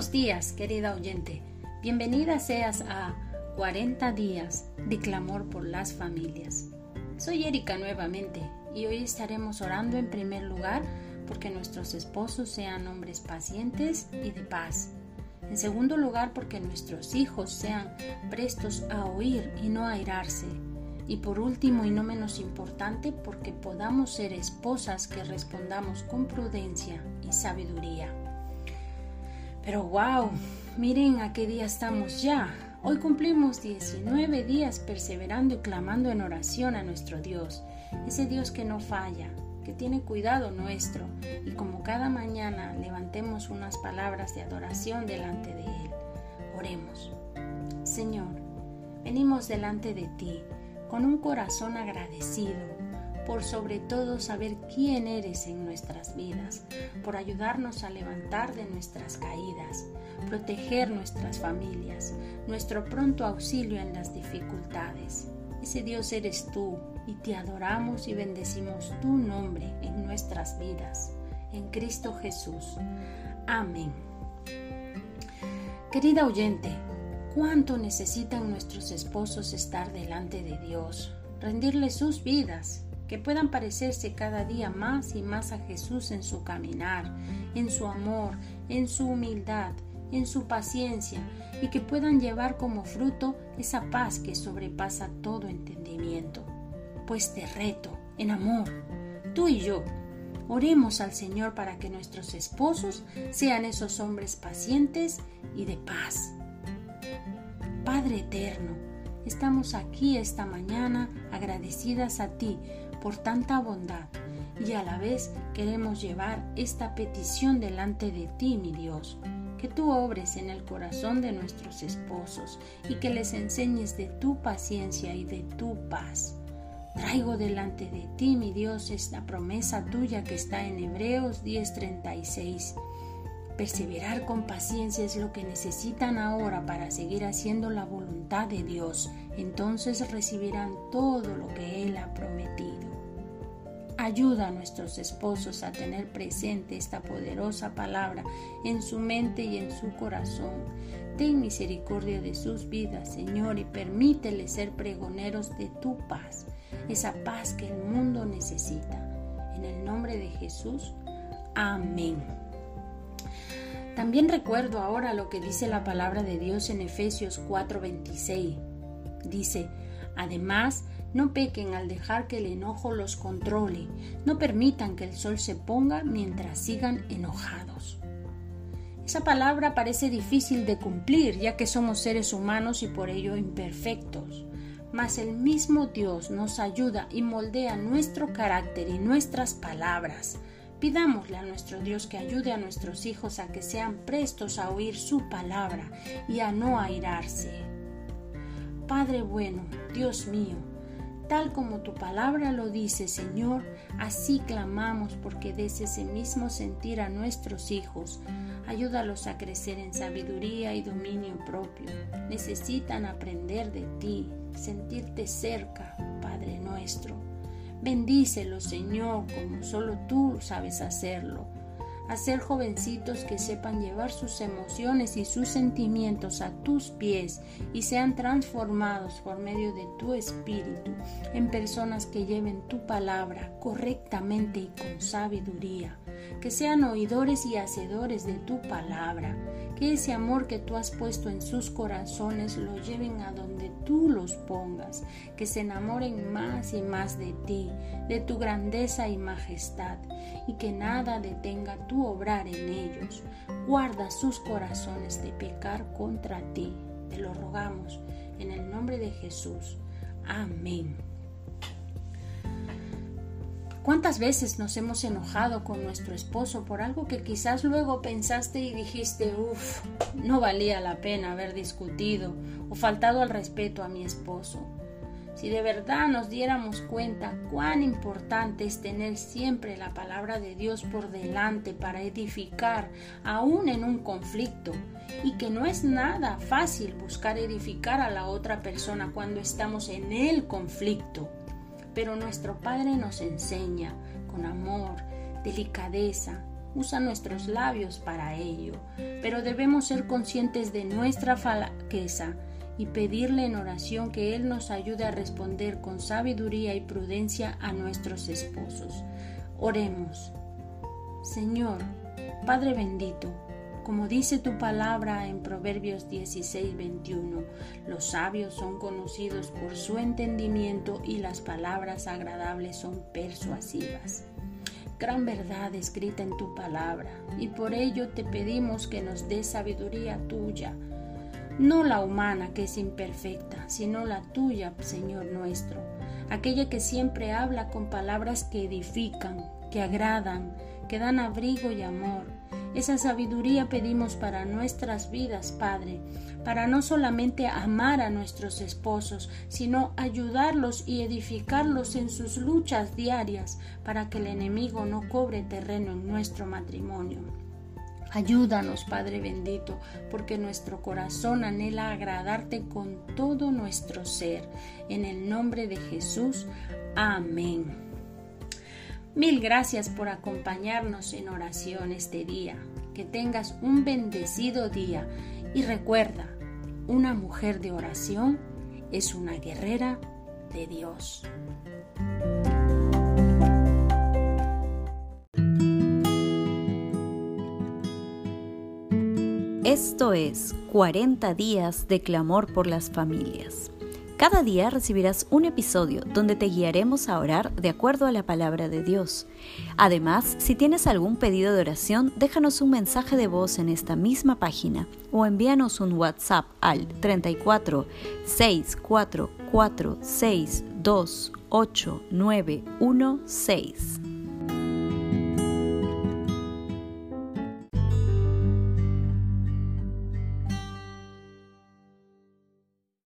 Buenos días, querida oyente. Bienvenida seas a 40 días de clamor por las familias. Soy Erika nuevamente y hoy estaremos orando en primer lugar porque nuestros esposos sean hombres pacientes y de paz. En segundo lugar porque nuestros hijos sean prestos a oír y no a airarse. Y por último y no menos importante porque podamos ser esposas que respondamos con prudencia y sabiduría. Pero wow, miren a qué día estamos ya. Hoy cumplimos 19 días perseverando y clamando en oración a nuestro Dios, ese Dios que no falla, que tiene cuidado nuestro, y como cada mañana levantemos unas palabras de adoración delante de Él. Oremos. Señor, venimos delante de ti con un corazón agradecido por sobre todo saber quién eres en nuestras vidas, por ayudarnos a levantar de nuestras caídas, proteger nuestras familias, nuestro pronto auxilio en las dificultades. Ese Dios eres tú y te adoramos y bendecimos tu nombre en nuestras vidas. En Cristo Jesús. Amén. Querida oyente, ¿cuánto necesitan nuestros esposos estar delante de Dios? Rendirle sus vidas, que puedan parecerse cada día más y más a Jesús en su caminar, en su amor, en su humildad, en su paciencia y que puedan llevar como fruto esa paz que sobrepasa todo entendimiento. Pues te reto, en amor, tú y yo, oremos al Señor para que nuestros esposos sean esos hombres pacientes y de paz. Padre eterno, estamos aquí esta mañana agradecidas a ti por tanta bondad y a la vez queremos llevar esta petición delante de ti, mi Dios, que tú obres en el corazón de nuestros esposos y que les enseñes de tu paciencia y de tu paz. Traigo delante de ti, mi Dios, esta promesa tuya que está en Hebreos 10:36. Perseverar con paciencia es lo que necesitan ahora para seguir haciendo la voluntad de Dios. Entonces recibirán todo lo que Él ha prometido. Ayuda a nuestros esposos a tener presente esta poderosa palabra en su mente y en su corazón. Ten misericordia de sus vidas, Señor, y permíteles ser pregoneros de tu paz, esa paz que el mundo necesita. En el nombre de Jesús, amén. También recuerdo ahora lo que dice la palabra de Dios en Efesios 4:26. Dice, además, no pequen al dejar que el enojo los controle. No permitan que el sol se ponga mientras sigan enojados. Esa palabra parece difícil de cumplir ya que somos seres humanos y por ello imperfectos. Mas el mismo Dios nos ayuda y moldea nuestro carácter y nuestras palabras. Pidámosle a nuestro Dios que ayude a nuestros hijos a que sean prestos a oír su palabra y a no airarse. Padre bueno, Dios mío, Tal como tu palabra lo dice, Señor, así clamamos porque des ese mismo sentir a nuestros hijos. Ayúdalos a crecer en sabiduría y dominio propio. Necesitan aprender de ti, sentirte cerca, Padre nuestro. Bendícelos, Señor, como solo tú sabes hacerlo hacer jovencitos que sepan llevar sus emociones y sus sentimientos a tus pies y sean transformados por medio de tu espíritu en personas que lleven tu palabra correctamente y con sabiduría, que sean oidores y hacedores de tu palabra, que ese amor que tú has puesto en sus corazones lo lleven a donde tú los pongas, que se enamoren más y más de ti, de tu grandeza y majestad, y que nada detenga tu obrar en ellos. Guarda sus corazones de pecar contra ti. Te lo rogamos en el nombre de Jesús. Amén. ¿Cuántas veces nos hemos enojado con nuestro esposo por algo que quizás luego pensaste y dijiste, uff, no valía la pena haber discutido o faltado al respeto a mi esposo? Si de verdad nos diéramos cuenta cuán importante es tener siempre la palabra de Dios por delante para edificar aún en un conflicto y que no es nada fácil buscar edificar a la otra persona cuando estamos en el conflicto pero nuestro Padre nos enseña con amor, delicadeza, Usa nuestros labios para ello, pero debemos ser conscientes de nuestra flaqueza y pedirle en oración que Él nos ayude a responder con sabiduría y prudencia a nuestros esposos. Oremos. Señor, Padre bendito, como dice tu palabra en Proverbios 16, 21, los sabios son conocidos por su entendimiento y las palabras agradables son persuasivas. Gran verdad escrita en tu palabra, y por ello te pedimos que nos des sabiduría tuya, no la humana que es imperfecta, sino la tuya, Señor nuestro, aquella que siempre habla con palabras que edifican, que agradan, que dan abrigo y amor, esa sabiduría pedimos para nuestras vidas, Padre, para no solamente amar a nuestros esposos, sino ayudarlos y edificarlos en sus luchas diarias para que el enemigo no cobre terreno en nuestro matrimonio. Ayúdanos, Padre bendito, porque nuestro corazón anhela agradarte con todo nuestro ser. En el nombre de Jesús. Amén. Mil gracias por acompañarnos en oración este día. Que tengas un bendecido día y recuerda, una mujer de oración es una guerrera de Dios. Esto es 40 días de clamor por las familias. Cada día recibirás un episodio donde te guiaremos a orar de acuerdo a la palabra de Dios. Además, si tienes algún pedido de oración, déjanos un mensaje de voz en esta misma página o envíanos un WhatsApp al 34 644 628 916.